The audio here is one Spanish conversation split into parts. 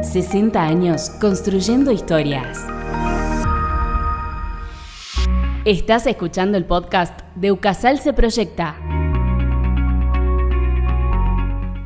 60 años construyendo historias. Estás escuchando el podcast de Ucasal se proyecta.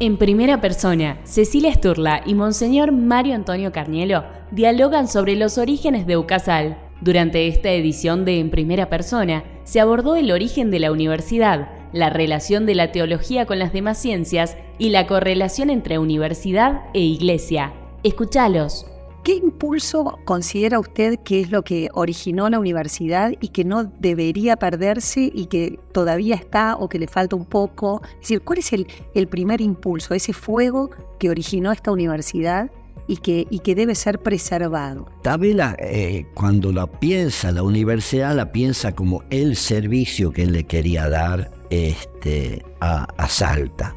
En primera persona, Cecilia Sturla y Monseñor Mario Antonio Carnielo dialogan sobre los orígenes de Ucasal. Durante esta edición de En primera persona, se abordó el origen de la universidad, la relación de la teología con las demás ciencias y la correlación entre universidad e iglesia. Escuchalos. ¿Qué impulso considera usted que es lo que originó la universidad y que no debería perderse y que todavía está o que le falta un poco? Es decir, ¿cuál es el, el primer impulso, ese fuego que originó esta universidad y que, y que debe ser preservado? Tabela, eh, cuando la piensa, la universidad la piensa como el servicio que él le quería dar este, a, a Salta.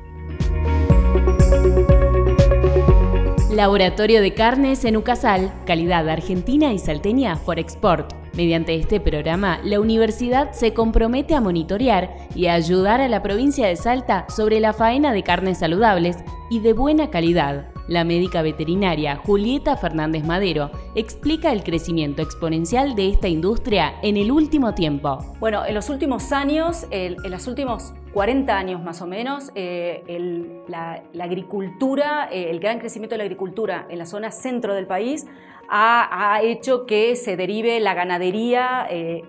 Laboratorio de Carnes en Ucasal, calidad argentina y salteña for export. Mediante este programa, la universidad se compromete a monitorear y a ayudar a la provincia de Salta sobre la faena de carnes saludables y de buena calidad. La médica veterinaria Julieta Fernández Madero explica el crecimiento exponencial de esta industria en el último tiempo. Bueno, en los últimos años, en los últimos 40 años más o menos, eh, la, agricultura, eh, el gran crecimiento de la agricultura en la zona centro del país ha, hecho que se derive la ganadería eh,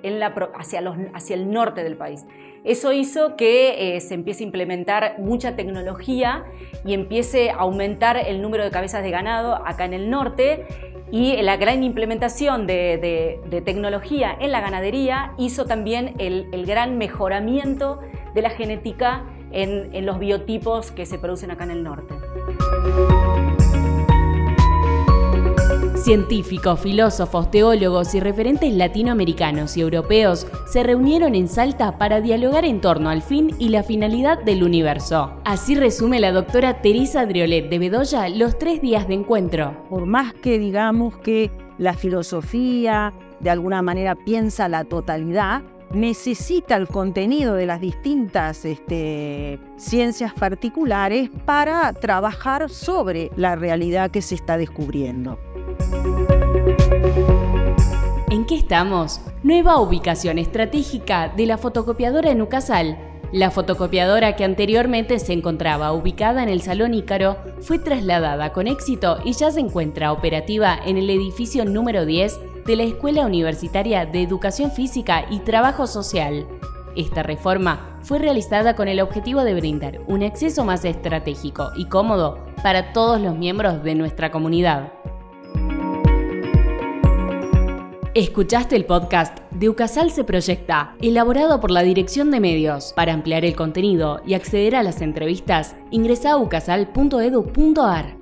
hacia, hacia el norte del país. Eso hizo que eh, se empiece a implementar mucha tecnología y empiece a aumentar el número de cabezas de ganado acá en el norte y la gran implementación de, tecnología en la ganadería hizo también el, gran mejoramiento de la genética en los biotipos que se producen acá en el norte. Científicos, filósofos, teólogos y referentes latinoamericanos y europeos se reunieron en Salta para dialogar en torno al fin y la finalidad del universo. Así resume la doctora Teresa Driolet de Bedoya los tres días de encuentro. Por más que digamos que la filosofía de alguna manera piensa la totalidad, necesita el contenido de las distintas este, ciencias particulares para trabajar sobre la realidad que se está descubriendo. ¿En qué estamos? Nueva ubicación estratégica de la fotocopiadora en Ucasal. La fotocopiadora que anteriormente se encontraba ubicada en el Salón Ícaro fue trasladada con éxito y ya se encuentra operativa en el edificio número 10 de la Escuela Universitaria de Educación Física y Trabajo Social. Esta reforma fue realizada con el objetivo de brindar un acceso más estratégico y cómodo para todos los miembros de nuestra comunidad. Escuchaste el podcast de Ucasal se proyecta, elaborado por la Dirección de Medios. Para ampliar el contenido y acceder a las entrevistas, ingresa a ucasal.edu.ar.